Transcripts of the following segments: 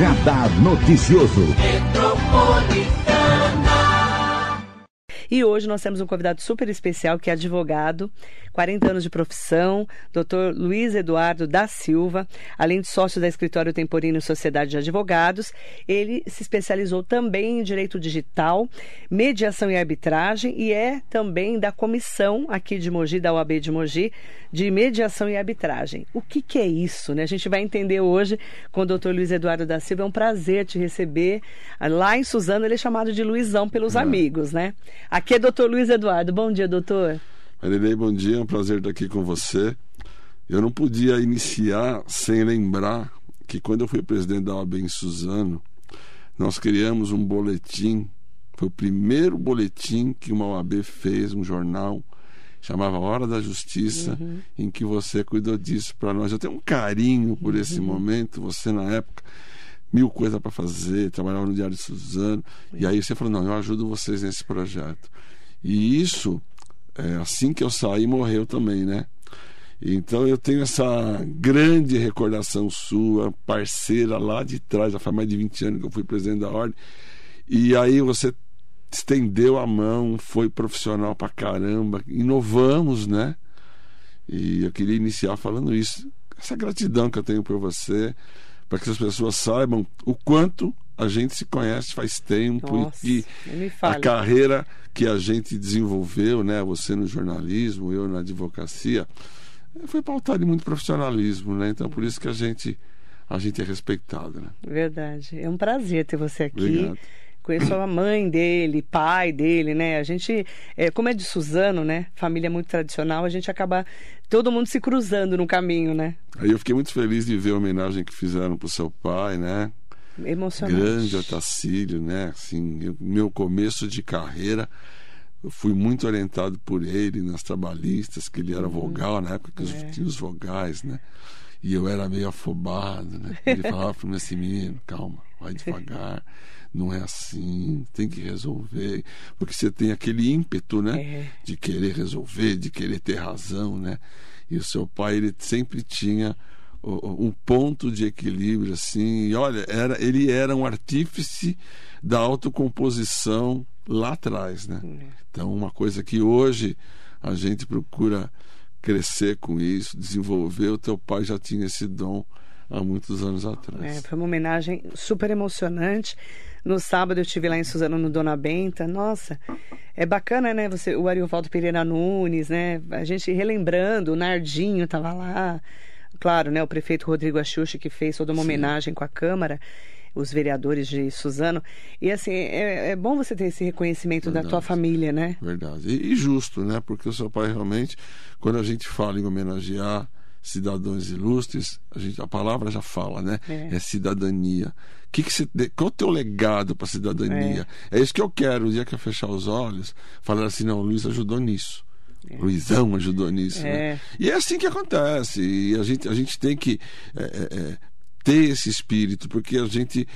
Radar Noticioso. E hoje nós temos um convidado super especial que é advogado, 40 anos de profissão, Dr. Luiz Eduardo da Silva, além de sócio da Escritório Temporino Sociedade de Advogados, ele se especializou também em direito digital, mediação e arbitragem e é também da comissão aqui de Mogi, da OAB de Mogi, de mediação e arbitragem. O que, que é isso? Né? A gente vai entender hoje com o Dr. Luiz Eduardo da Silva. É um prazer te receber. Lá em Suzano ele é chamado de Luizão pelos é. amigos, né? Aqui é doutor Luiz Eduardo. Bom dia, doutor. Marilei, bom dia. É um prazer estar aqui com você. Eu não podia iniciar sem lembrar que quando eu fui presidente da OAB em Suzano, nós criamos um boletim. Foi o primeiro boletim que uma OAB fez, um jornal, chamava Hora da Justiça, uhum. em que você cuidou disso para nós. Eu tenho um carinho por esse uhum. momento. Você, na época, mil coisas para fazer, trabalhava no Diário de Suzano. E aí você falou: não, eu ajudo vocês nesse projeto. E isso, é, assim que eu saí, morreu também, né? Então eu tenho essa grande recordação sua, parceira lá de trás, já faz mais de 20 anos que eu fui presidente da ordem. E aí você estendeu a mão, foi profissional pra caramba, inovamos, né? E eu queria iniciar falando isso. Essa gratidão que eu tenho por você, para que as pessoas saibam o quanto a gente se conhece faz tempo Nossa, e a carreira que a gente desenvolveu, né? Você no jornalismo, eu na advocacia, foi pautada em muito profissionalismo, né? Então por isso que a gente a gente é respeitado, né? Verdade. É um prazer ter você aqui. Obrigado. Conheço a mãe dele, pai dele, né? A gente, é, como é de Suzano, né? Família muito tradicional, a gente acaba todo mundo se cruzando no caminho, né? Aí eu fiquei muito feliz de ver a homenagem que fizeram pro seu pai, né? Emocionante. Grande Otacílio, né? Assim, eu, meu começo de carreira, eu fui muito orientado por ele nas trabalhistas, que ele era uhum. vogal, na época que é. tinha os vogais, né? E eu era meio afobado, né? Ele falava para mim assim, menino, calma, vai devagar, não é assim, tem que resolver. Porque você tem aquele ímpeto, né? É. De querer resolver, de querer ter razão, né? E o seu pai, ele sempre tinha um ponto de equilíbrio assim e olha era ele era um artífice da autocomposição lá atrás né é. então uma coisa que hoje a gente procura crescer com isso desenvolver o teu pai já tinha esse dom há muitos anos atrás é, foi uma homenagem super emocionante no sábado eu estive lá em Suzano no Dona Benta nossa é bacana né você o Ariovaldo Pereira Nunes né a gente relembrando o Nardinho estava lá claro, né, o prefeito Rodrigo Axuxi, que fez toda uma Sim. homenagem com a Câmara, os vereadores de Suzano. E assim, é, é bom você ter esse reconhecimento Verdade. da tua família, né? Verdade. E, e, justo, né? Porque o seu pai realmente, quando a gente fala em homenagear cidadãos ilustres, a, gente, a palavra já fala, né? É, é cidadania. Que que você, qual é o teu legado para a cidadania? É. é isso que eu quero, o dia que eu fechar os olhos, falar assim, não, o Luiz ajudou nisso. É. Luizão ajudou nisso. Né? É. E é assim que acontece. E a gente, a gente tem que é, é, ter esse espírito, porque a gente.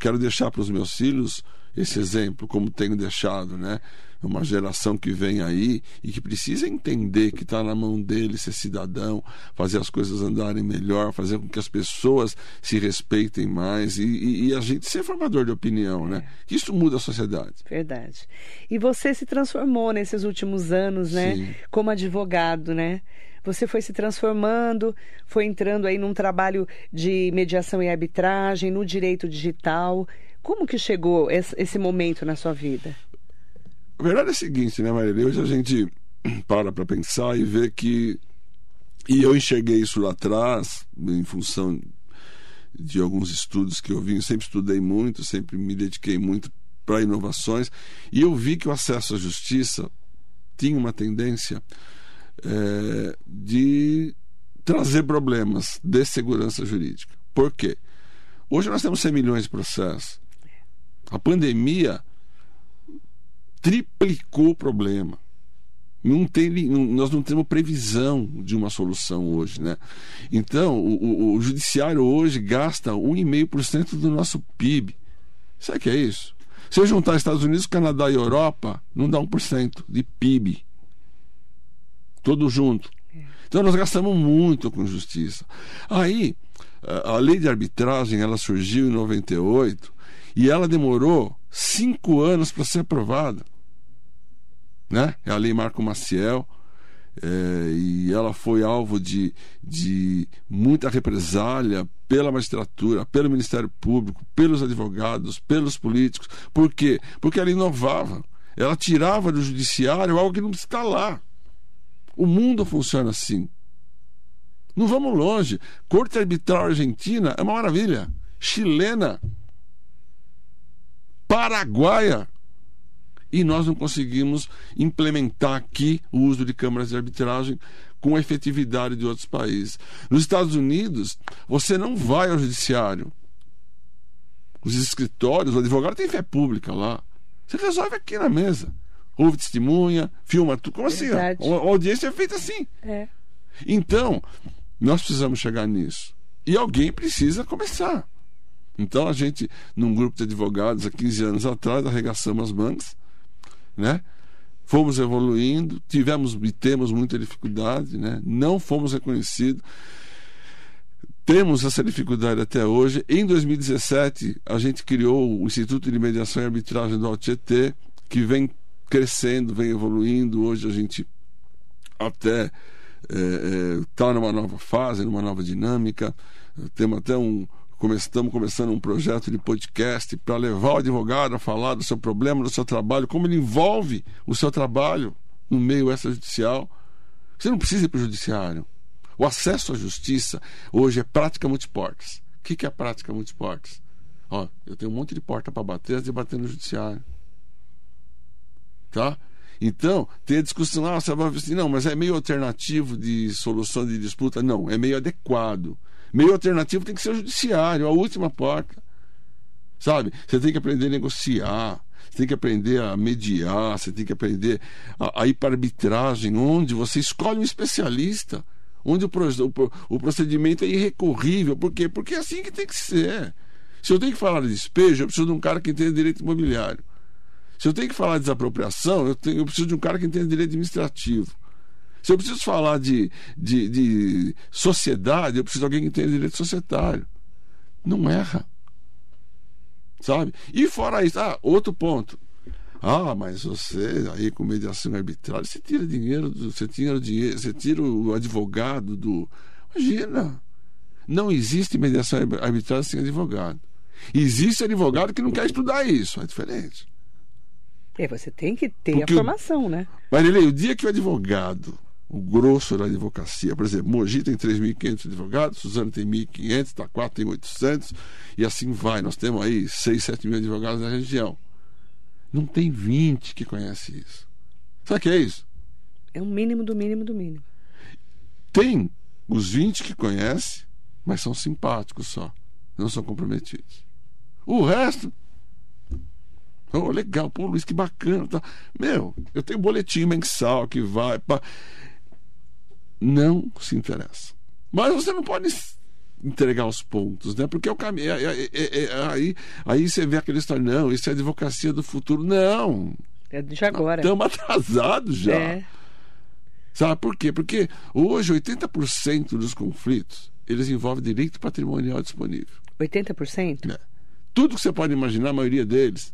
Quero deixar para os meus filhos esse exemplo, como tenho deixado, né? Uma geração que vem aí e que precisa entender que está na mão dele ser cidadão, fazer as coisas andarem melhor, fazer com que as pessoas se respeitem mais e, e, e a gente ser formador de opinião, né? Que isso muda a sociedade. Verdade. E você se transformou nesses últimos anos, né? Sim. Como advogado, né? você foi se transformando, foi entrando aí num trabalho de mediação e arbitragem, no direito digital. Como que chegou esse momento na sua vida? A verdade é a seguinte, né, Maria? Hoje a gente para para pensar e vê que. E eu enxerguei isso lá atrás, em função de alguns estudos que eu vi, eu sempre estudei muito, sempre me dediquei muito para inovações, e eu vi que o acesso à justiça tinha uma tendência é, de trazer problemas de segurança jurídica. Por quê? Hoje nós temos 100 milhões de processos. A pandemia triplicou o problema. Não nós não temos previsão de uma solução hoje. Né? Então, o, o, o judiciário hoje gasta 1,5% do nosso PIB. Sabe o que é isso? Se eu juntar Estados Unidos, Canadá e Europa, não dá 1% de PIB. Todo junto. Então nós gastamos muito com justiça. Aí a lei de arbitragem ela surgiu em 98 e ela demorou cinco anos para ser aprovada. Né? É a lei Marco Maciel. É, e ela foi alvo de, de muita represália pela magistratura, pelo Ministério Público, pelos advogados, pelos políticos. Por quê? Porque ela inovava. Ela tirava do judiciário algo que não está lá. O mundo funciona assim. Não vamos longe. Corte Arbitral Argentina é uma maravilha. Chilena. Paraguaia. E nós não conseguimos implementar aqui o uso de câmaras de arbitragem com a efetividade de outros países. Nos Estados Unidos, você não vai ao judiciário. Os escritórios, o advogado tem fé pública lá. Você resolve aqui na mesa. Ouve testemunha, filma tudo. Como assim? A audiência é feita assim. É. Então, nós precisamos chegar nisso. E alguém precisa começar. Então, a gente, num grupo de advogados, há 15 anos atrás, arregaçamos as mangas, né? Fomos evoluindo, tivemos e temos muita dificuldade, né? Não fomos reconhecidos. Temos essa dificuldade até hoje. Em 2017, a gente criou o Instituto de Mediação e Arbitragem do AltGT, que vem crescendo, vem evoluindo. Hoje a gente até está é, é, tá numa nova fase, numa nova dinâmica. Temos até um. Estamos começando um projeto de podcast para levar o advogado a falar do seu problema, do seu trabalho, como ele envolve o seu trabalho no meio extrajudicial. Você não precisa ir para o judiciário. O acesso à justiça hoje é prática multiportas. O que, é prática multiportas? Ó, eu tenho um monte de porta para bater antes de bater no judiciário. Tá? Então, tem a discussão, ah, você vai assim, não, mas é meio alternativo de solução de disputa. Não, é meio adequado. Meio alternativo tem que ser o judiciário, a última porta. Sabe? Você tem que aprender a negociar, você tem que aprender a mediar, você tem que aprender a, a ir para arbitragem, onde você escolhe um especialista, onde o, o, o procedimento é irrecorrível. Por quê? Porque é assim que tem que ser. Se eu tenho que falar de despejo, eu preciso de um cara que entenda direito imobiliário. Se eu tenho que falar de desapropriação, eu, tenho, eu preciso de um cara que entenda direito administrativo. Se eu preciso falar de, de, de sociedade, eu preciso de alguém que entenda direito societário. Não erra. Sabe? E fora isso, ah, outro ponto. Ah, mas você aí com mediação arbitrária, você tira dinheiro, do, você tira dinheiro, você tira o advogado do. Imagina! Não existe mediação arbitrária sem advogado. Existe advogado que não quer estudar isso, é diferente. É, você tem que ter Porque a formação, o, né? Marilei, o dia que o advogado, o grosso da advocacia, por exemplo, Mogi tem 3.500 advogados, Suzano tem 1.500, Taquara tem 800, e assim vai. Nós temos aí 6, 7 mil advogados na região. Não tem 20 que conhece isso. Sabe o que é isso? É o mínimo do mínimo do mínimo. Tem os 20 que conhece, mas são simpáticos só. Não são comprometidos. O resto Oh, legal, pô, Luiz, que bacana. Tá. Meu, eu tenho um boletim mensal que vai. Pra... Não se interessa. Mas você não pode entregar os pontos, né? Porque é o caminho. É, é, é, é, aí, aí você vê aquele história, não, isso é advocacia do futuro. Não. É de agora. Estamos atrasados já. É. Sabe por quê? Porque hoje 80% dos conflitos eles envolvem direito patrimonial disponível. 80%? É. Tudo que você pode imaginar, a maioria deles,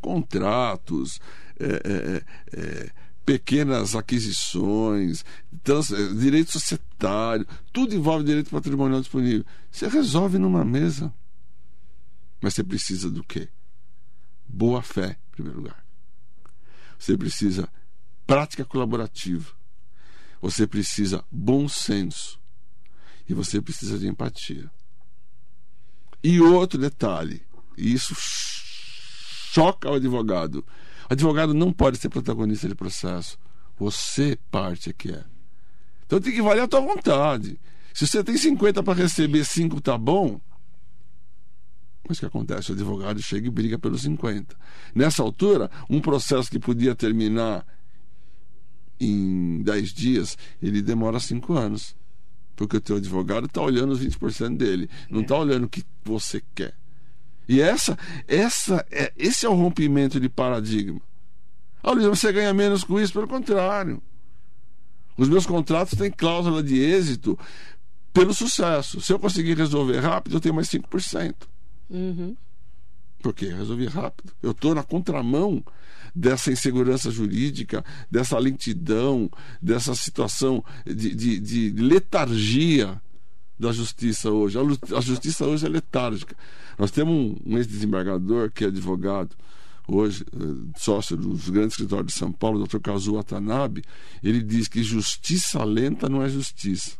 contratos, é, é, é, pequenas aquisições, trans, é, direito societário, tudo envolve direito patrimonial disponível. Você resolve numa mesa. Mas você precisa do quê? Boa fé, em primeiro lugar. Você precisa prática colaborativa. Você precisa bom senso. E você precisa de empatia. E outro detalhe, e isso choca o advogado. Advogado não pode ser protagonista de processo. Você parte é que é. Então tem que valer a tua vontade. Se você tem 50 para receber, 5 tá bom. Mas o que acontece? O advogado chega e briga pelos 50. Nessa altura, um processo que podia terminar em 10 dias, ele demora 5 anos. Porque o teu advogado está olhando os 20% dele. Não está olhando o que você quer. E essa, essa, é, esse é o rompimento de paradigma. Ah, Luiz, você ganha menos com isso? Pelo contrário. Os meus contratos têm cláusula de êxito pelo sucesso. Se eu conseguir resolver rápido, eu tenho mais 5%. Uhum. Porque resolvi rápido. Eu estou na contramão dessa insegurança jurídica, dessa lentidão, dessa situação de, de, de letargia da justiça hoje. A, justiça hoje é letárgica. Nós temos um, ex-desembargador que é advogado, hoje eh, sócio dos grandes escritórios de São Paulo, Dr. Kazuo Watanabe, ele diz que justiça lenta não é justiça.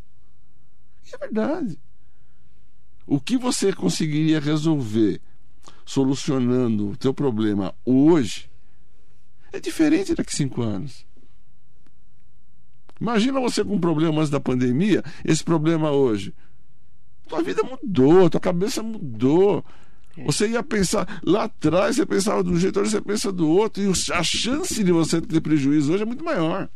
E é verdade. O que você conseguiria resolver solucionando o teu problema hoje é diferente daqui a cinco anos. Imagina você com problemas da pandemia, esse problema hoje. Tua vida mudou, tua cabeça mudou. É. Você ia pensar, lá atrás você pensava de um jeito, hoje você pensa do outro, e a chance de você ter prejuízo hoje é muito maior.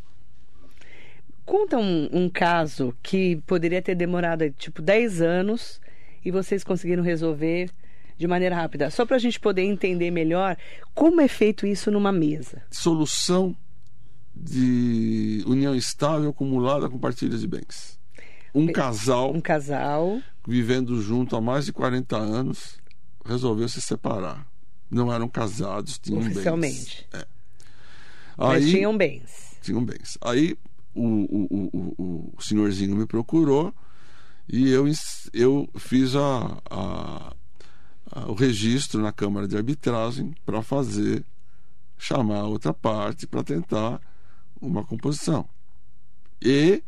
Conta um, um caso que poderia ter demorado tipo 10 anos e vocês conseguiram resolver de maneira rápida, só para a gente poder entender melhor como é feito isso numa mesa. Solução de união estável acumulada com partilha de bens. Um casal, um casal vivendo junto há mais de 40 anos resolveu se separar. Não eram casados, tinham Oficialmente. bens. É. Mas tinham bens. Tinham bens. Aí o, o, o, o, senhorzinho me procurou e eu, eu fiz a, a, o registro na Câmara de Arbitragem para fazer, chamar a outra parte para tentar uma composição. E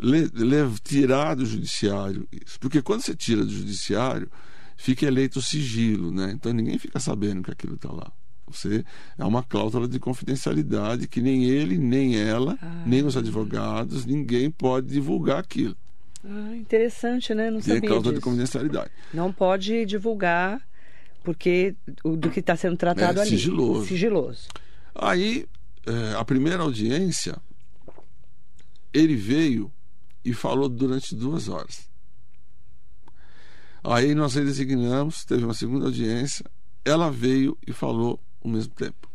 le, le, tirar do judiciário isso. Porque quando você tira do judiciário, fica eleito o sigilo, né? Então ninguém fica sabendo que aquilo está lá. Você é uma cláusula de confidencialidade que nem ele, nem ela, ah. nem os advogados, ninguém pode divulgar aquilo. Ah, interessante, né? Não Tem sabia causa disso. de confidencialidade. Não pode divulgar porque do que está sendo tratado é, ali. Sigiloso. Sigiloso. Aí, é, a primeira audiência, ele veio e falou durante duas horas. Aí nós redesignamos, teve uma segunda audiência, ela veio e falou ao mesmo tempo.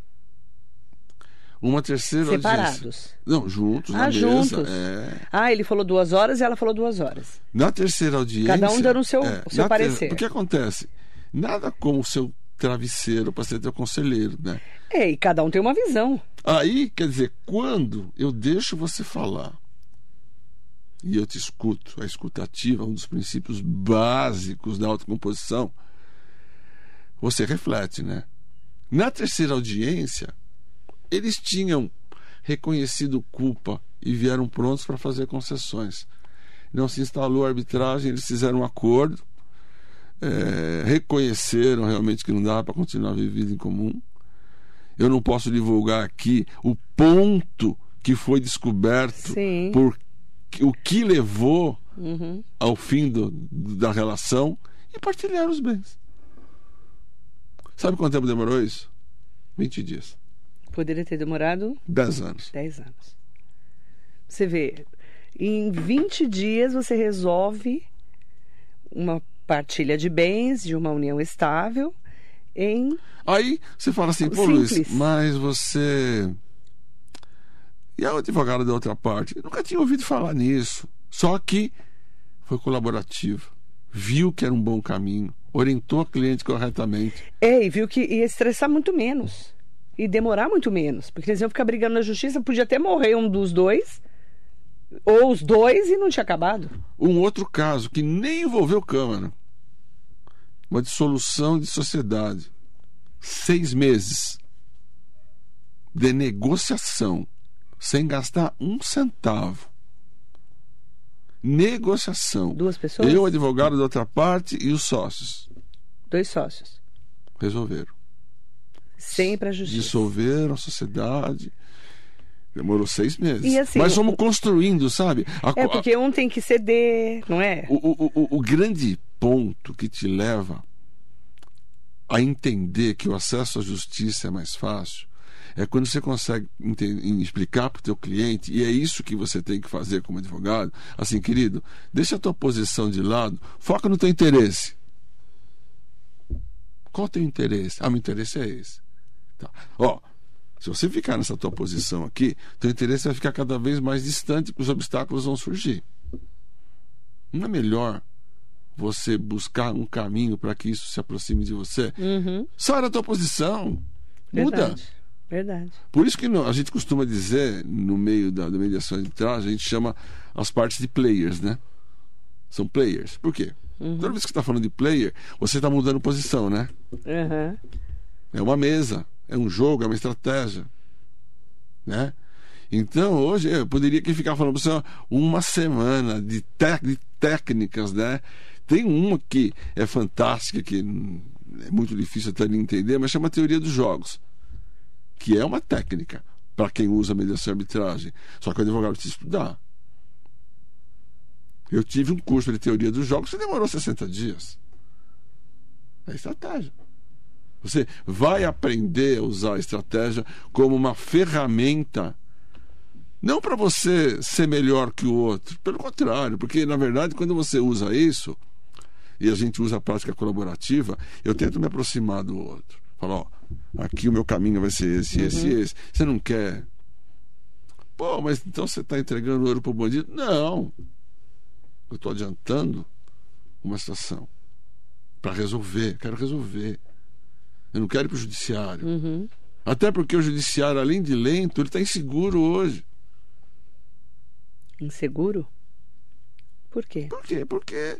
Uma terceira Separados. audiência. Não, juntos ah, na juntos. mesa. É. Ah, ele falou duas horas e ela falou duas horas. Na terceira audiência. Cada um dando o seu, é, o seu parecer. Ter... O que acontece? Nada como o seu travesseiro para ser teu conselheiro, né? É, e cada um tem uma visão. Aí, quer dizer, quando eu deixo você falar e eu te escuto, a escutativa, um dos princípios básicos da autocomposição, você reflete, né? Na terceira audiência, eles tinham reconhecido culpa e vieram prontos para fazer concessões. Não se instalou a arbitragem, eles fizeram um acordo, é, reconheceram realmente que não dava para continuar vivendo em comum. Eu não posso divulgar aqui o ponto que foi descoberto Sim. por o que levou uhum. ao fim do, da relação e partilhar os bens. Sabe quanto tempo demorou isso? 20 dias. Poderia ter demorado? 10 anos. 10 anos. Você vê, em 20 dias você resolve uma partilha de bens de uma união estável em. Aí você fala assim, pô, Simples. Luiz, mas você. E a advogada da outra parte? Eu nunca tinha ouvido falar nisso. Só que foi colaborativo. Viu que era um bom caminho. Orientou a cliente corretamente. É, e viu que ia estressar muito menos e demorar muito menos, porque eles iam ficar brigando na justiça, podia até morrer um dos dois, ou os dois, e não tinha acabado. Um outro caso que nem envolveu Câmara, uma dissolução de sociedade, seis meses de negociação, sem gastar um centavo. Negociação. Duas pessoas? Eu, advogado da outra parte e os sócios. Dois sócios. Resolveram. Sem para a justiça. Dissolveram a sociedade. Demorou seis meses. Assim, Mas fomos o- construindo, sabe? A- É porque um tem que ceder, não é? o, o, o, o grande ponto que te leva a entender que o acesso à justiça é mais fácil é quando você consegue explicar para o teu cliente, e é isso que você tem que fazer como advogado, assim, querido, deixa a tua posição de lado, foca no teu interesse. Qual o teu interesse? Ah, meu interesse é esse. Tá. Ó, se você ficar nessa tua posição aqui, teu interesse vai ficar cada vez mais distante, porque os obstáculos vão surgir. Não é melhor você buscar um caminho para que isso se aproxime de você? Uhum. Sai da tua posição. Muda. Verdade. Por isso que a gente costuma dizer, no meio da, da mediação trás, a gente chama as partes de players, né? São players. Por quê? Toda vez que você está falando de player, você está mudando posição, né? Uhum. É uma mesa, é um jogo, é uma estratégia. Né? Então, hoje, eu poderia aqui ficar falando para você uma semana de, de técnicas, né? Tem uma que é fantástica, que é muito difícil até de entender, mas chama teoria dos jogos, que é uma técnica para quem usa mediação e arbitragem. Só que o advogado precisa estudar. Eu tive um curso de teoria dos jogos que demorou 60 dias. É estratégia. Você vai aprender a usar a estratégia como uma ferramenta, não para você ser melhor que o outro, pelo contrário, porque na verdade quando você usa isso, e a gente usa a prática colaborativa, eu tento me aproximar do outro. Falo, ó, aqui o meu caminho vai ser esse, esse, esse. Você não quer. Pô, mas então você está entregando ouro para o bandido? Não. Eu estou adiantando uma situação para resolver. Quero resolver. Eu não quero ir para o judiciário. Uhum. Até porque o judiciário, além de lento, ele está inseguro hoje. Inseguro? Por quê? Por quê? Porque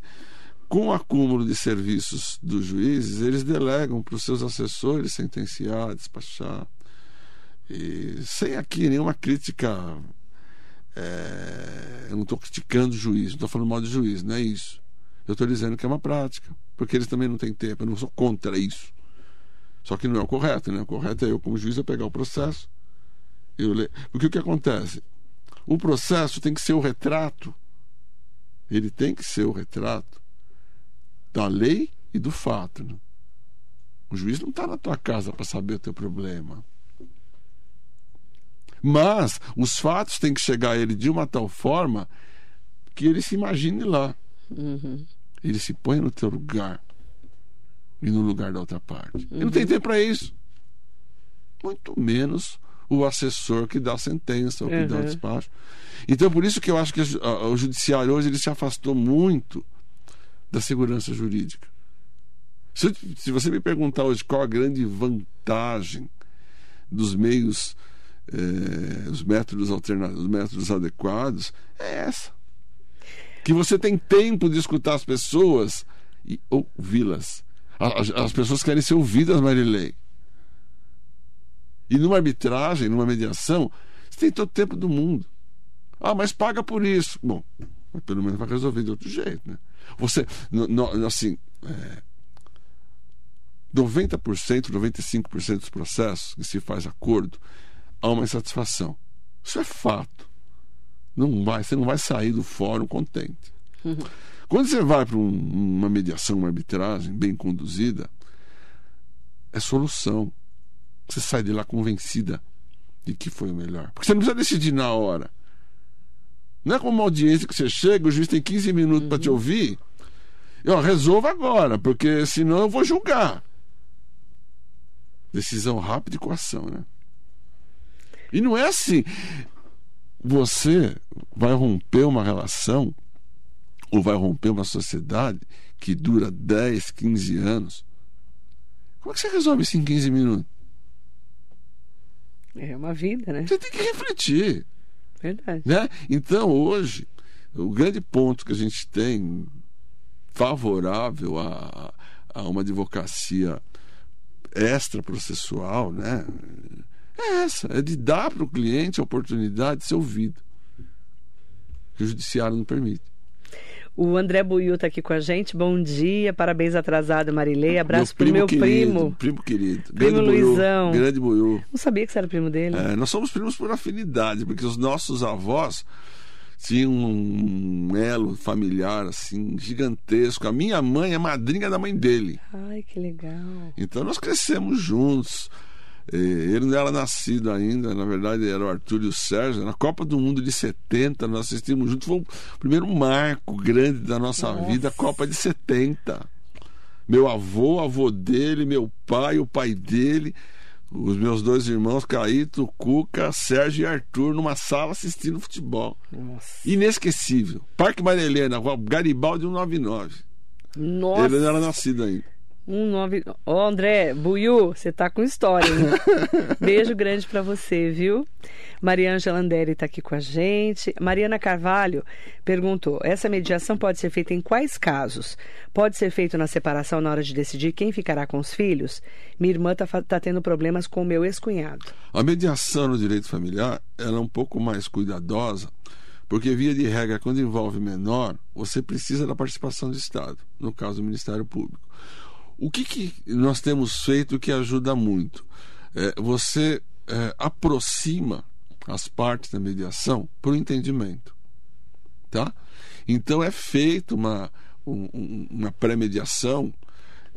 com o acúmulo de serviços dos juízes, eles delegam para os seus assessores sentenciar, despachar. E sem aqui nenhuma crítica. é, eu não estou criticando o juiz, não estou falando mal de juiz, não é isso. Eu estou dizendo que é uma prática, porque eles também não têm tempo, eu não sou contra isso. Só que não é o correto, né? O correto é eu, como juiz, eu pegar o processo. Eu ler. Porque o que acontece? O processo tem que ser o retrato. Ele tem que ser o retrato da lei e do fato. Né? O juiz não está na tua casa para saber o teu problema. Mas os fatos têm que chegar a ele de uma tal forma que ele se imagine lá. Uhum. Ele se põe no teu lugar e no lugar da outra parte. Ele não tem tempo para isso. Muito menos o assessor que dá a sentença ou que dá o Uhum. despacho. Então, por isso que eu acho que o judiciário hoje ele se afastou muito da segurança jurídica. Se, se você me perguntar hoje qual a grande vantagem dos meios, eh, os métodos alternativos, os métodos adequados, é essa. Que você tem tempo de escutar as pessoas e ouvi-las. As, as pessoas querem ser ouvidas, Marilei. E numa arbitragem, numa mediação, você tem todo o tempo do mundo. Ah, mas paga por isso. Bom, pelo menos vai resolver de outro jeito, né? Você, no- no- assim, é, 90%, 95% dos processos que se faz acordo, há uma insatisfação. Isso é fato. Não vai, você não vai sair do fórum contente. Quando você vai para um- uma mediação, uma arbitragem bem conduzida, é solução. Você sai de lá convencida de que foi o melhor. Porque você não precisa decidir na hora. Não é como uma audiência que você chega, o juiz tem 15 minutos para te ouvir. E, ó, resolva agora, porque senão eu vou julgar. Decisão rápida e coação, né? E não é assim. Você vai romper uma relação ou vai romper uma sociedade que dura 10, 15 anos. Como é que você resolve isso em 15 minutos? É uma vida, né? Você tem que refletir. Verdade. Né? Então, hoje, o grande ponto que a gente tem favorável a, a uma advocacia extraprocessual né? é essa: é de dar para o cliente a oportunidade de ser ouvido. Que o judiciário não permite. O André Buiu está aqui com a gente. Bom dia, parabéns atrasado, Marilei. Abraço meu pro meu querido, primo. Primo querido. Primo grande Luizão. Grande Buiú. Não sabia que você era primo dele. É, nós somos primos por afinidade, porque os nossos avós tinham um elo familiar assim gigantesco. A minha mãe é madrinha da mãe dele. Ai, que legal. Então nós crescemos juntos. Ele não era nascido ainda, na verdade era o Arthur e o Sérgio. Na Copa do Mundo de 70, nós assistimos juntos. Foi o primeiro marco grande da nossa Nossa. vida, a Copa de 70. Meu avô, avô dele, meu pai, o pai dele. os meus dois irmãos, Caíto, Cuca, Sérgio e Arthur, numa sala assistindo futebol. Nossa. Inesquecível. Parque Maria Helena, Garibaldi 199. Nossa. Ele não era nascido ainda. Um nove... Ó, André, Buiu, você tá com história, hein? Beijo grande para você, viu? Mariângela Landeri está aqui com a gente. Mariana Carvalho perguntou: essa mediação pode ser feita em quais casos? Pode ser feito na separação na hora de decidir quem ficará com os filhos? Minha irmã está tá tendo problemas com o meu ex-cunhado. A mediação no direito familiar ela é um pouco mais cuidadosa, porque, via de regra, quando envolve menor, você precisa da participação do Estado, no caso do Ministério Público. O que, que nós temos feito que ajuda muito? É, você é, aproxima as partes da mediação para o entendimento. Tá? Então é feita uma, um, uma pré-mediação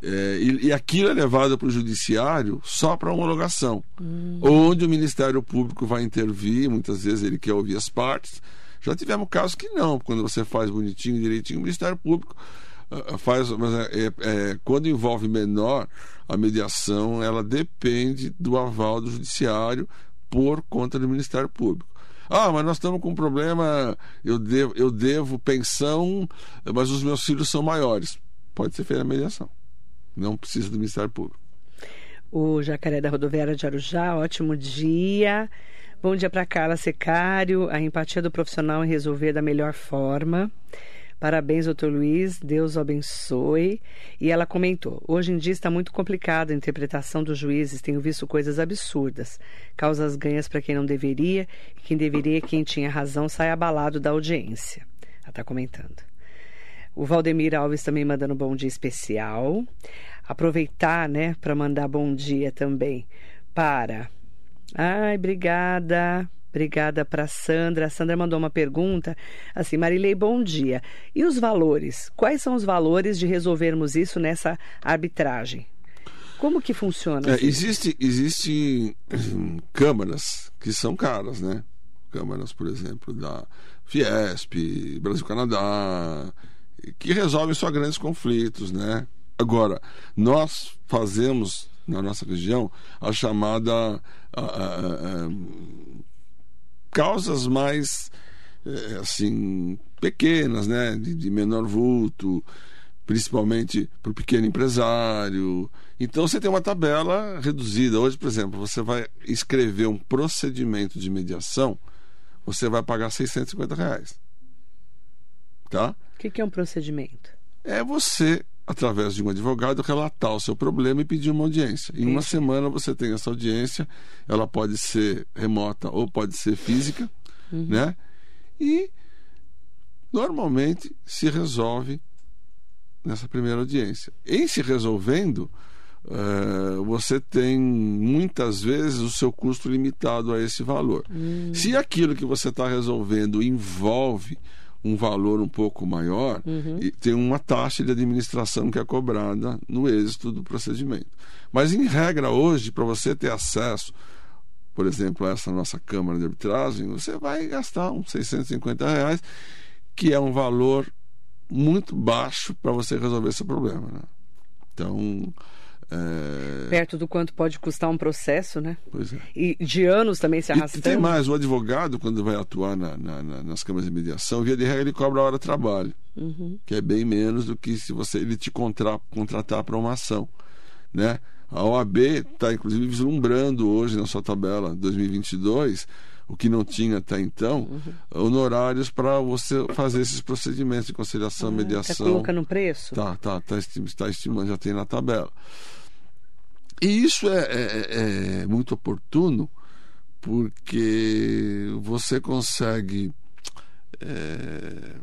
é, e, e, aquilo é levado para o judiciário só para homologação, hum. onde o Ministério Público vai intervir, muitas vezes ele quer ouvir as partes. Já tivemos casos que não, quando você faz bonitinho, direitinho, o Ministério Público faz. Mas é, é, é, quando envolve menor, a mediação ela depende do aval do judiciário por conta do Ministério Público. Ah, mas nós estamos com um problema, eu devo, eu devo pensão, mas os meus filhos são maiores. Pode ser feita a mediação. Não precisa do Ministério Público. O Jacaré da Rodoviária de Arujá, ótimo dia. Bom dia para Carla Secário. A empatia do profissional em resolver da melhor forma. Parabéns, doutor Luiz, Deus o abençoe. E ela comentou: hoje em dia está muito complicado a interpretação dos juízes, tenho visto coisas absurdas, causas ganhas para quem não deveria, e quem deveria, quem tinha razão, sai abalado da audiência. Ela está comentando. O Valdemir Alves também mandando bom dia especial. Aproveitar, né, para mandar bom dia também para. Ai, obrigada Obrigada para Sandra. A Sandra mandou uma pergunta assim: Marilei, bom dia. E os valores? Quais são os valores de resolvermos isso nessa arbitragem? Como que funciona? É, existe, existe hum, câmaras que são caras, né? Câmaras, por exemplo, da Fiesp, Brasil-Canadá, que resolvem só grandes conflitos, né? Agora, nós fazemos na nossa região a chamada a, a, a, causas mais é, assim pequenas, né, de, de menor vulto, principalmente para o pequeno empresário. Então você tem uma tabela reduzida. Hoje, por exemplo, você vai escrever um procedimento de mediação, você vai pagar 650 reais. Tá? O que, que é um procedimento? É você através de um advogado, relatar o seu problema e pedir uma audiência. Em uma semana você tem essa audiência, ela pode ser remota ou pode ser física, uhum. né? E normalmente se resolve nessa primeira audiência. Em se resolvendo, uh, você tem muitas vezes o seu custo limitado a esse valor. Uhum. Se aquilo que você está resolvendo envolve um valor um pouco maior uhum. e tem uma taxa de administração que é cobrada no êxito do procedimento. Mas, em regra, hoje, para você ter acesso, por exemplo, a essa nossa Câmara de Arbitragem, você vai gastar uns 650 reais, que é um valor muito baixo para você resolver esse problema. Né? Então, é... Perto do quanto pode custar um processo, né? Pois é. E de anos também se arrastando. E tem mais, o advogado, quando vai atuar na, na, na, nas câmaras de mediação, via de regra, ele cobra a hora de trabalho, uhum. que é bem menos do que se você ele te contra, contratar para uma ação, né? A OAB está, inclusive, vislumbrando hoje na sua tabela 2022 o que não tinha até então, uhum. honorários para você fazer esses procedimentos de conciliação, ah, mediação. Está colocando no preço? Tá, tá, tá, está estimando, já tem na tabela. E isso é, é, é muito oportuno porque você consegue é,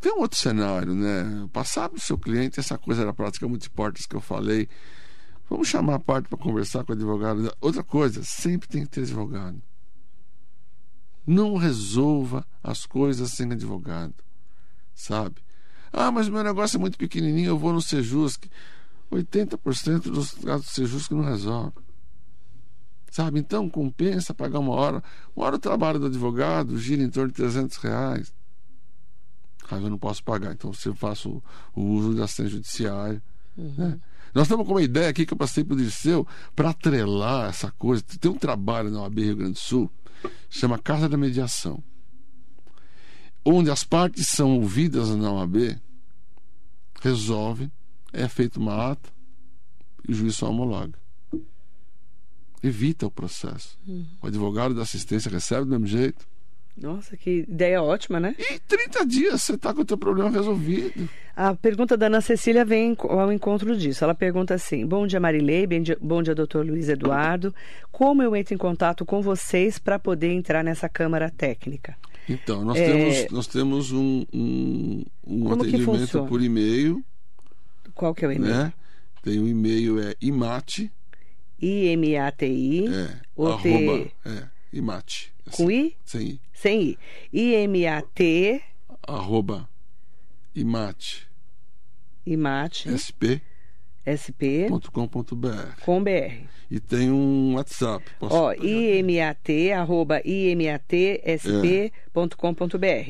ter um outro cenário, né? Passar para o seu cliente essa coisa da prática multiportas que eu falei. Vamos chamar a parte para conversar com o advogado. Outra coisa, sempre tem que ter advogado. Não resolva as coisas sem advogado, sabe? Ah, mas meu negócio é muito pequenininho, eu vou no Sejusc. 80% dos casos sejus que não resolve. Sabe? Então compensa pagar uma hora. Uma hora o trabalho do advogado gira em torno de 300 reais. Ah, eu não posso pagar, então você faço o uso da assistência judiciária. Uhum. Né? Nós estamos com uma ideia aqui que eu passei para o Dirceu para atrelar essa coisa. Tem um trabalho na OAB Rio Grande do Sul, chama Casa da Mediação, onde as partes são ouvidas na OAB, resolvem, é feita uma ata e o juiz só homologa. Evita o processo. Uhum. O advogado da assistência recebe do mesmo jeito. Nossa, que ideia ótima, né? E em 30 dias você está com o teu problema resolvido. A pergunta da Ana Cecília vem ao encontro disso. Ela pergunta assim: Bom dia, Marilei. Bom dia, doutor Luiz Eduardo. Como eu entro em contato com vocês para poder entrar nessa Câmara Técnica? Então, nós é... temos, nós temos um, um, um atendimento por e-mail. Qual que é o e-mail? Né? Tem o um e-mail, é imate. I-M-A-T-I. É, arroba, é, imate. Com I? Sem I. Sem I. I-M-A-T. Arroba. Imate. Imate. SP. SP. .com.br. Com BR. E tem um WhatsApp. Ó, imat, arroba imatsp.com.br.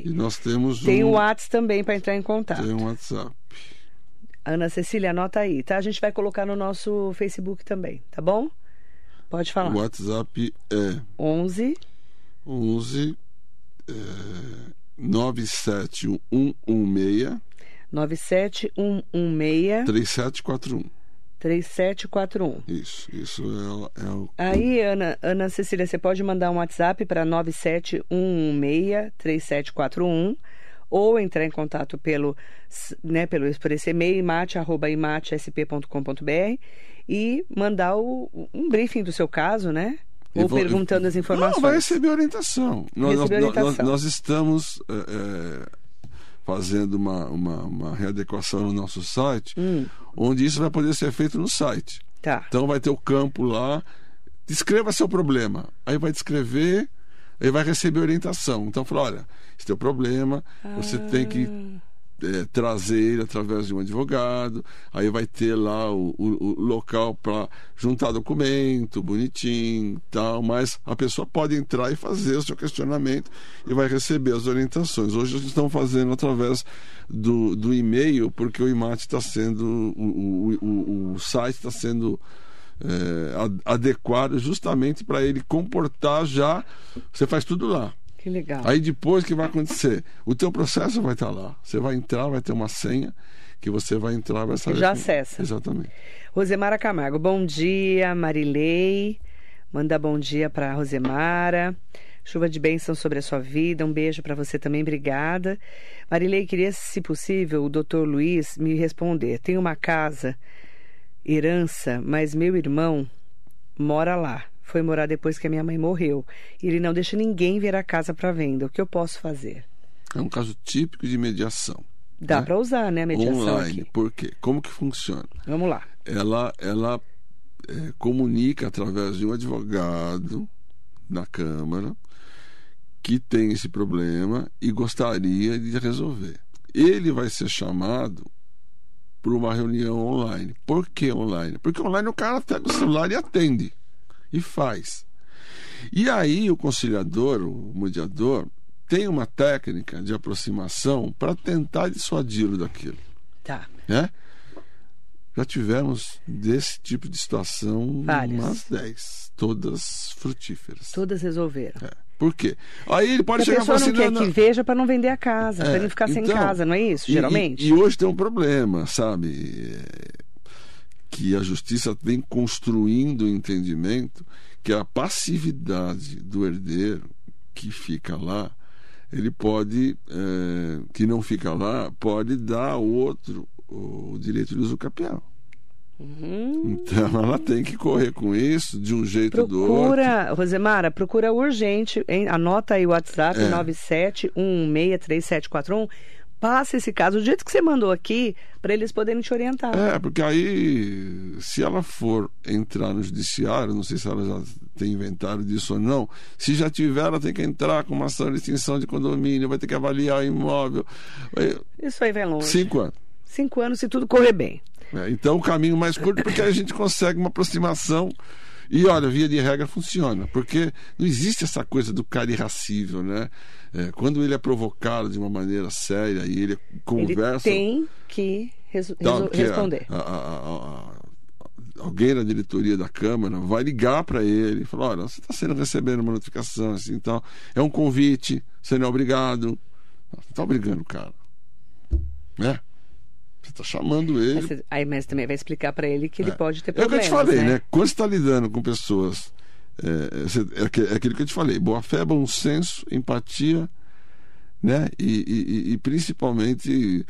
E nós temos Tem um... o WhatsApp também para entrar em contato. Tem um WhatsApp. Ana Cecília, anota aí, tá? A gente vai colocar no nosso Facebook também, tá bom? Pode falar. O WhatsApp é 11 11 é, 97116 97116 3741. 3741. Isso, isso é, é o. Aí, Ana, Ana Cecília, você pode mandar um WhatsApp para 971163741 ou entrar em contato pelo, né, pelo por esse e-mail imate@imatesp.com.br e mandar o, um briefing do seu caso, né? Ou vou, perguntando as informações. Não, vai receber orientação. Nós, orientação. nós, nós estamos é, fazendo uma, uma, uma, readequação no nosso site, hum. onde isso vai poder ser feito no site. Tá. Então vai ter o campo lá. Descreva seu problema. Aí vai descrever, aí vai receber orientação. Então fala, olha, esse teu problema, ah. você tem que é, trazer ele através de um advogado, aí vai ter lá o, o, o local para juntar documento, bonitinho tal, mas a pessoa pode entrar e fazer o seu questionamento e vai receber as orientações. Hoje eles estão fazendo através do, do e-mail, porque o IMAT está sendo, o, o, o site está sendo é, adequado justamente para ele comportar já, você faz tudo lá. Que legal. Aí depois o que vai acontecer? O teu processo vai estar lá. Você vai entrar, vai ter uma senha que você vai entrar, vai saber. Já acessa. Exatamente. Rosemara Camargo, bom dia, Marilei. Manda bom dia para Rosemara. Chuva de bênção sobre a sua vida. Um beijo para você também, obrigada. Marilei, queria, se possível, o doutor Luiz me responder. Tem uma casa, herança, mas meu irmão mora lá foi morar depois que a minha mãe morreu. Ele não deixa ninguém ver a casa para venda. O que eu posso fazer? É um caso típico de mediação. Dá né? para usar, né, a mediação Online. aqui. Por quê? Como que funciona? Vamos lá. Ela, ela é, comunica através de um advogado na Câmara que tem esse problema e gostaria de resolver. Ele vai ser chamado para uma reunião online. Por que online? Porque online o cara pega o celular e atende e faz. E aí o conciliador, o mediador, tem uma técnica de aproximação para tentar dissuadi-lo daquilo. Tá. Né? Já tivemos desse tipo de situação Várias. umas 10, todas frutíferas. Todas resolveram. É. Por quê? Aí ele pode Porque chegar a pessoa assim, não quer não, que veja para não vender a casa, É, para não ficar sem então, casa, não é isso? Geralmente. E, e hoje tem um problema, sabe? É, Que a justiça vem construindo o entendimento que a passividade do herdeiro que fica lá, ele pode, é, que não fica lá, pode dar ao outro o direito de usucapião. Uhum. Então ela tem que correr com isso de um jeito ou do outro. Procura, Rosemara, procura urgente, hein? anota aí o WhatsApp É. 97163741. Passa esse caso do jeito que você mandou aqui, para eles poderem te orientar. É, porque aí, se ela for entrar no judiciário, não sei se ela já tem inventário disso ou não, se já tiver, ela tem que entrar com uma ação de extinção de condomínio, vai ter que avaliar o imóvel. Isso aí vai longe. Cinco anos. Cinco anos se tudo correr bem. É, então, o caminho mais curto, porque a gente consegue uma aproximação. E olha, via de regra funciona, porque não existe essa coisa do cara irracível, né? É, quando ele é provocado de uma maneira séria e ele conversa. Ele tem que reso- Tá, a- responder. a- a- a- alguém da diretoria da Câmara vai ligar para ele e falar: olha, você está sendo recebendo uma notificação assim, então é um convite, você não é obrigado. Você está obrigando o cara, né? Você está chamando ele. Mas, você- aí, mas também vai explicar para ele que ele pode ter É o que eu problemas, te falei, né? né? Quando você está lidando com pessoas, é, é aque- é aquilo que eu te falei: boa fé, bom senso, empatia, né? E, e- e- principalmente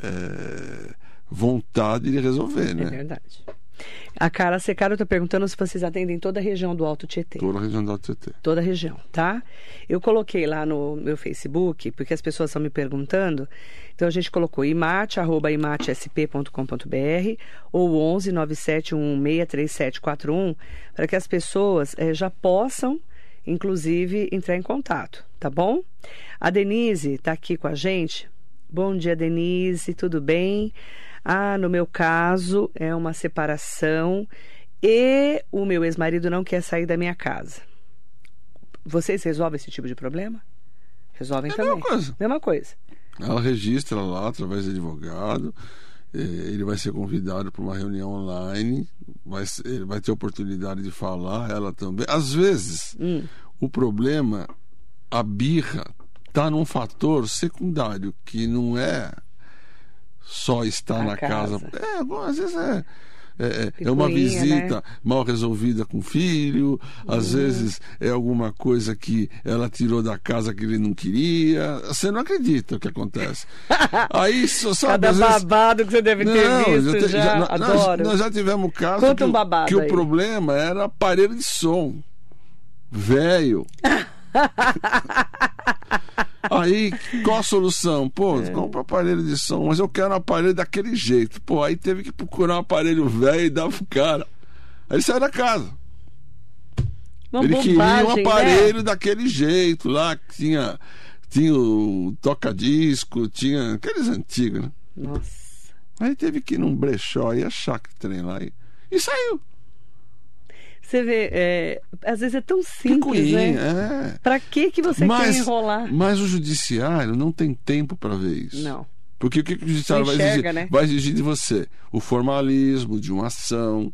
é, vontade de resolver, É né? verdade. A Cara Secaro está perguntando se vocês atendem toda a região do Alto Tietê. Toda a região do TT. Toda a região, tá? Eu coloquei lá no meu Facebook, porque as pessoas estão me perguntando. Então a gente colocou imate, arroba imatesp.com.br ou 11 971 3741 para que as pessoas eh, já possam, inclusive, entrar em contato, tá bom? A Denise está aqui com a gente. Bom dia, Denise, tudo bem? Ah, no meu caso, é uma separação e o meu ex-marido não quer sair da minha casa. Vocês resolvem esse tipo de problema? Resolvem É também. mesma coisa. Mesma coisa. Ela registra lá através de advogado. eh, Ele vai ser convidado para uma reunião online. Vai, ele vai ter oportunidade de falar, ela também. Às vezes, Hum. o problema, a birra, está num fator secundário, que não é só estar A na casa. casa. É, bom, às vezes é. É, é- é uma visita né? mal resolvida com o filho, às Uhum. vezes é alguma coisa que ela tirou da casa que ele não queria. Você não acredita o que acontece. Aí, sabe, Cada vezes, babado que você deve ter não, visto te- já. nós- Adoro. Nós, já tivemos casos Conta que, um babado que o problema era aparelho de som. Velho. aí, qual a solução? Pô, É. compra aparelho de som, mas eu quero um aparelho daquele jeito. Pô, aí teve que procurar um aparelho velho e dar pro cara. Aí ele saiu da casa. Uma ele queria um né? aparelho daquele jeito lá, que tinha, tinha o toca-disco, tinha aqueles antigos, né? Nossa. Aí teve que ir num brechó e achar que trem lá e, e saiu. Você vê, é, às vezes é tão simples, né? é. Pra que, que você mas, quer enrolar? mas o judiciário não tem tempo para ver isso. Não. Porque o que, que o judiciário Não vai exigir? enxerga, né? Vai exigir de você? O formalismo de uma ação,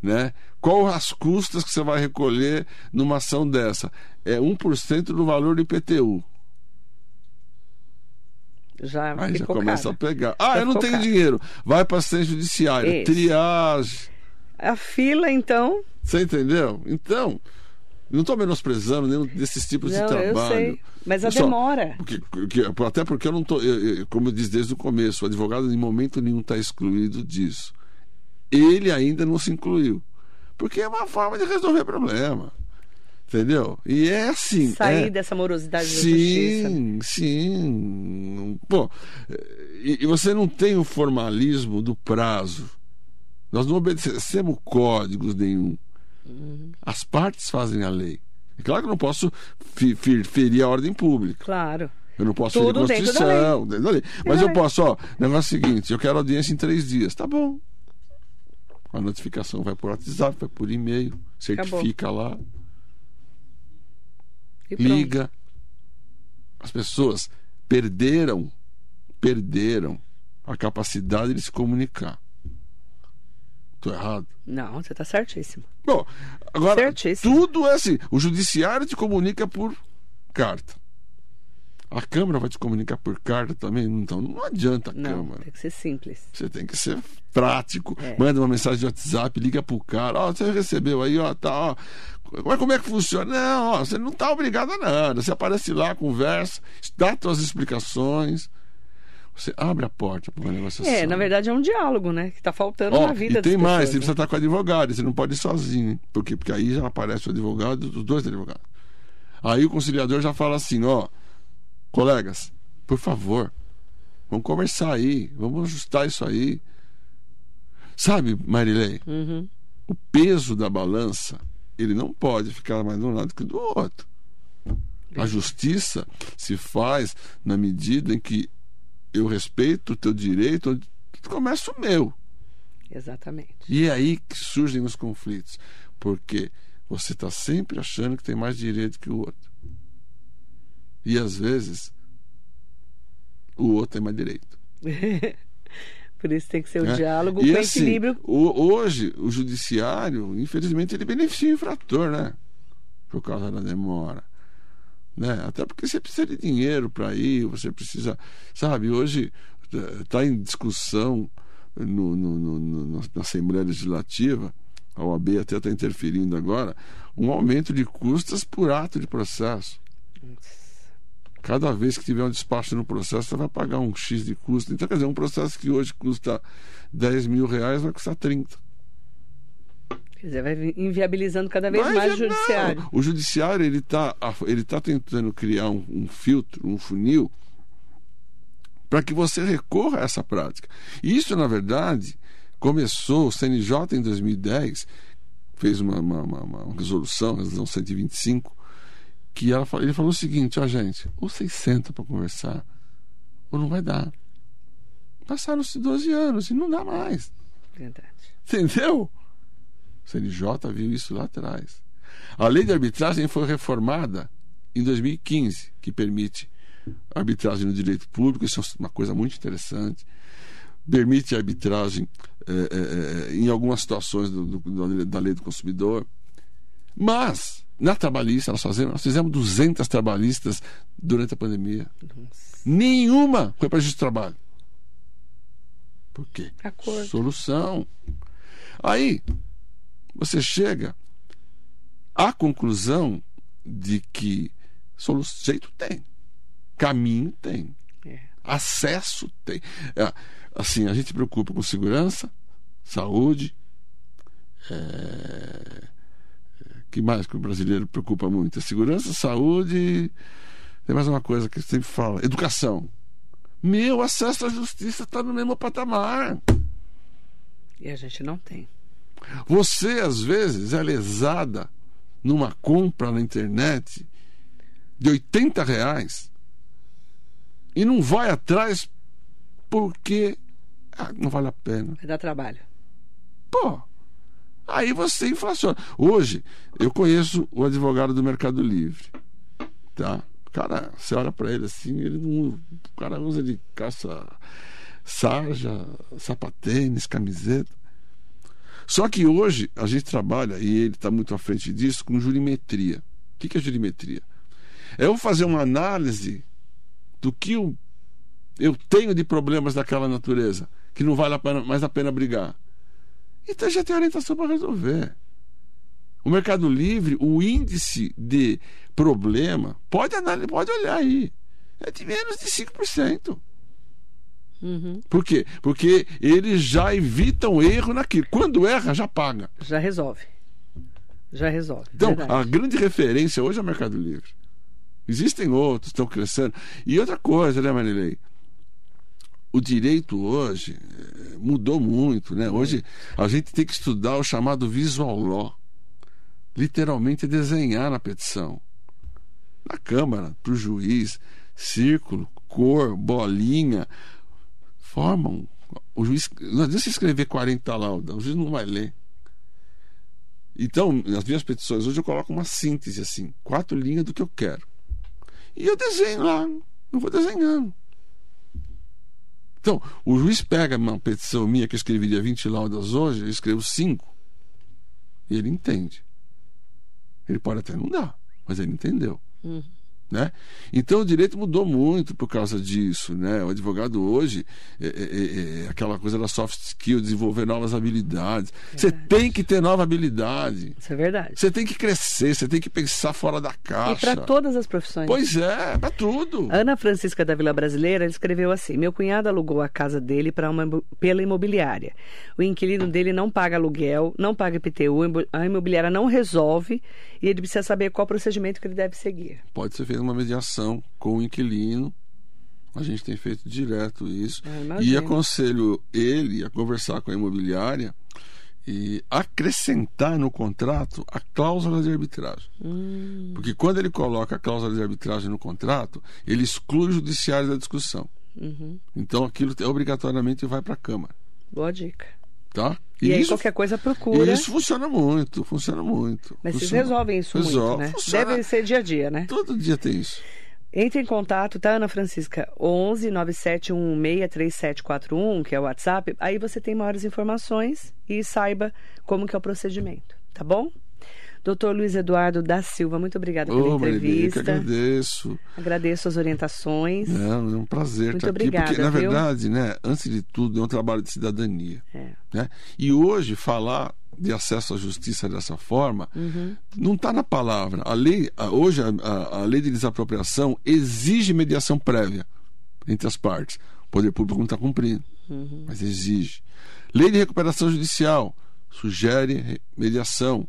né? Qual as custas que você vai recolher numa ação dessa? É 1% do valor do IPTU. Já Aí já começa caro. a pegar. Ah, Já eu não tenho caro. dinheiro. Vai para assistência judiciária. Triagem. A fila, então. Você entendeu? Então, não estou menosprezando nenhum desses tipos não, de trabalho. eu sei. Mas a Só, demora. porque- porque- até porque eu não estou. Como eu disse desde o começo, o advogado em momento nenhum está excluído disso. Ele ainda não se incluiu. Porque é uma forma de resolver problema. Entendeu? E é assim. Sair é, dessa morosidade da justiça. Sim, sim. Pô, e, e você não tem o formalismo do prazo. Nós não obedecemos códigos nenhum. Uhum. As partes fazem a lei. É claro que eu não posso ferir a ordem pública. Claro. Eu não posso Tudo ferir a dentro da Constituição. dentro da lei. Mas eu lei. posso, ó, negócio é o seguinte, eu quero audiência em três dias. Tá bom. A notificação vai por WhatsApp, vai por e-mail, certifica lá. E pronto. liga. As pessoas perderam, perderam a capacidade de se comunicar. Errado? Não, você está certíssimo. Bom, agora Certíssimo. tudo é assim. O judiciário te comunica por carta. A Câmara vai te comunicar por carta também? Então não adianta a Não, Câmara. tem que ser simples. Você tem que ser prático. É. Manda uma mensagem de WhatsApp, liga pro cara. Ó, você recebeu aí, ó, tá, ó. Mas como é que funciona? Não, ó, você não tá obrigado a nada. Você aparece lá, conversa, dá suas explicações. Você abre a porta para uma negociação. É, na verdade é um diálogo, né? Que está faltando Ó, na vida e tem mais, pessoas, você precisa né? estar com advogado, você não pode ir sozinho. Por quê? Porque aí já aparece o advogado, os dois advogados. Aí o conciliador já fala assim, ó, colegas, por favor, vamos conversar aí, vamos ajustar isso aí. Sabe, Marilei, Uhum. o peso da balança, ele não pode ficar mais de um lado que do outro. A justiça se faz na medida em que eu respeito o teu direito, começa o meu. Exatamente. E é aí que surgem os conflitos. Porque você está sempre achando que tem mais direito que o outro. E às vezes o outro tem mais direito. Por isso tem que ser o É. diálogo E com assim, equilíbrio. o- hoje, o judiciário, infelizmente, ele beneficia o infrator, né? Por causa da demora. Né? Até porque você precisa de dinheiro para ir, você precisa. Sabe, hoje está em discussão no, no- no- no- na Assembleia Legislativa, a OAB até está interferindo agora, um aumento de custas por ato de processo. Cada vez que tiver um despacho no processo, você vai pagar um X de custo. Então, quer dizer, um processo que hoje custa 10 mil reais vai custar 30. Quer dizer, vai inviabilizando cada vez Mas mais é- o judiciário. não. O judiciário ele está ele tá tentando criar um, um filtro, um funil, para que você recorra a essa prática. E isso, na verdade, começou, o CNJ em 2010 fez uma, uma, uma- uma resolução, resolução 125, que ela, ele falou o seguinte, ó gente, ou vocês sentam para conversar, ou não vai dar. Passaram-se 12 anos e não dá mais. Verdade. Entendeu? O CNJ viu isso lá atrás. A lei de arbitragem foi reformada em 2015, que permite arbitragem no direito público, isso é uma coisa muito interessante. Permite arbitragem eh, eh, eh, em algumas situações do- do- da lei do consumidor. Mas, na trabalhista, nós fazemos, nós fizemos 200 trabalhistas durante a pandemia. Nenhuma foi para justiça do trabalho. Por quê? Acordo. Solução. Aí, você chega à conclusão de que jeito tem, caminho tem, É. acesso tem. É, assim, a gente se preocupa com segurança, saúde. É... que mais que o brasileiro preocupa muito? É segurança, saúde. Tem mais uma coisa que sempre fala: educação. Meu acesso à justiça está no mesmo patamar. E a gente não tem. Você, às vezes, é lesada numa compra na internet de 80 reais e não vai atrás porque ah, não vale a pena. Vai dar trabalho. Pô, aí você inflaciona. Hoje, eu conheço o advogado do Mercado Livre. Tá? O cara, você olha pra ele assim, ele não. O cara usa de calça sarja, sapatênis, camiseta. Só que hoje a gente trabalha, e ele está muito à frente disso, com jurimetria. O que é jurimetria? É eu fazer uma análise do que eu, eu tenho de problemas daquela natureza, que não vale a pena, mais a pena brigar. Então já tem orientação para resolver. O Mercado Livre, o índice de problema, pode, analisar, pode olhar aí, é de menos de 5%. Uhum. Por quê? Porque eles já evitam erro naquilo. Quando erra, já paga. Já resolve. Já resolve. Então, Verdade. a grande referência hoje é o Mercado Livre. Existem outros, estão crescendo. E outra coisa, né, Marilei? O direito hoje eh, mudou muito, né? Hoje a gente tem que estudar o chamado visual law. Literalmente desenhar na petição. Na Câmara, para o juiz, círculo, cor, bolinha, formam. O juiz. Não adianta escrever 40 laudas, o juiz não vai ler. Então, nas minhas petições, hoje eu coloco uma síntese assim, quatro linhas do que eu quero. E eu desenho lá, eu vou desenhando. Então, o juiz pega uma petição minha que eu escreveria 20 laudas hoje, eu escrevo 5. E ele entende. Ele pode até não dar, mas ele entendeu. Uhum. Né? Então o direito mudou muito por causa disso. Né? O advogado hoje é, é- é- é aquela coisa da soft skill, desenvolver novas habilidades. Você tem que ter nova habilidade. Isso é verdade. Você tem que crescer, você tem que pensar fora da E caixa. para todas as profissões. Pois é, para tudo. Ana Francisca da Vila Brasileira escreveu assim: Meu cunhado alugou a casa dele para uma, pela imobiliária. O inquilino dele não paga aluguel, não paga IPTU, a imobiliária não resolve e ele precisa saber qual procedimento que ele deve seguir. Pode ser feita uma mediação com o inquilino. A gente tem feito direto isso. Ah, e aconselho ele a conversar com a imobiliária e acrescentar no contrato a cláusula de arbitragem. Hum, Porque quando ele coloca a cláusula de arbitragem no contrato, ele exclui o judiciário da discussão. uhum. Então aquilo obrigatoriamente vai para a Câmara. Boa dica. Tá? E, aí isso, qualquer coisa procura. isso funciona muito, funciona muito. Mas vocês Funciona- resolvem isso Resolve, muito, né? funciona. Deve ser dia a dia, né? Todo dia tem isso. Entre em contato, tá, Ana Francisca? 11 9716 3741, que é o WhatsApp. Aí você tem maiores informações e saiba como que é o procedimento, tá bom? Doutor Luiz Eduardo da Silva, muito obrigada pela entrevista. Que agradeço. Agradeço as orientações. É, é um prazer Muito estar obrigada, aqui, porque na viu? verdade, né, antes de tudo, é um trabalho de cidadania. É. Né? E hoje falar de acesso à justiça dessa forma Uhum. não está na palavra. A lei, a- hoje a, a- a lei de desapropriação exige mediação prévia entre as partes. O poder público não está cumprindo, Uhum. mas exige. Lei de recuperação judicial sugere re- mediação.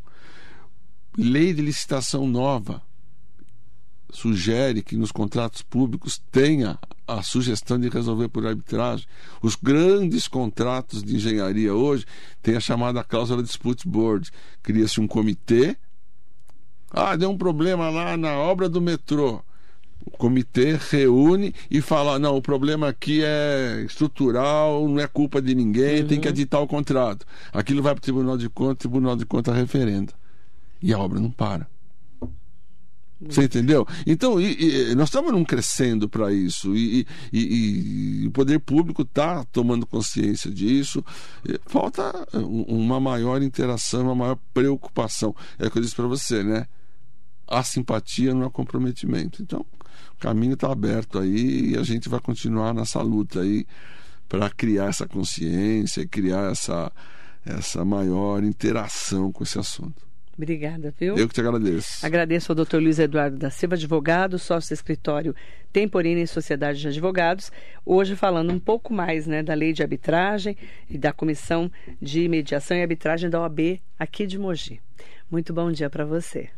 Lei de licitação nova sugere que nos contratos públicos tenha a sugestão de resolver por arbitragem. Os grandes contratos de engenharia hoje têm a chamada cláusula dispute board. Cria-se um comitê. Ah, deu um problema lá na obra do metrô. O comitê reúne e fala: não, o problema aqui é estrutural, não é culpa de ninguém, tem que editar o contrato. Aquilo vai para o Tribunal de Contas, o Tribunal de Contas referenda. E a obra não para. Você entendeu? Então, e- e nós estamos num crescendo para isso. E, e- o poder público está tomando consciência disso. Falta um- uma maior interação, uma maior preocupação. É o que eu disse para você, né? A simpatia não é comprometimento. Então, o caminho está aberto aí e a gente vai continuar nessa luta aí para criar essa consciência criar essa, essa maior interação com esse assunto. Obrigada, viu? Eu que te agradeço. Agradeço ao Dr. Luiz Eduardo da Silva, advogado, sócio do escritório Temporina e Sociedade de Advogados, hoje falando um pouco mais né, da lei de arbitragem e da Comissão de Mediação e Arbitragem da OAB aqui de Mogi. Muito bom dia para você.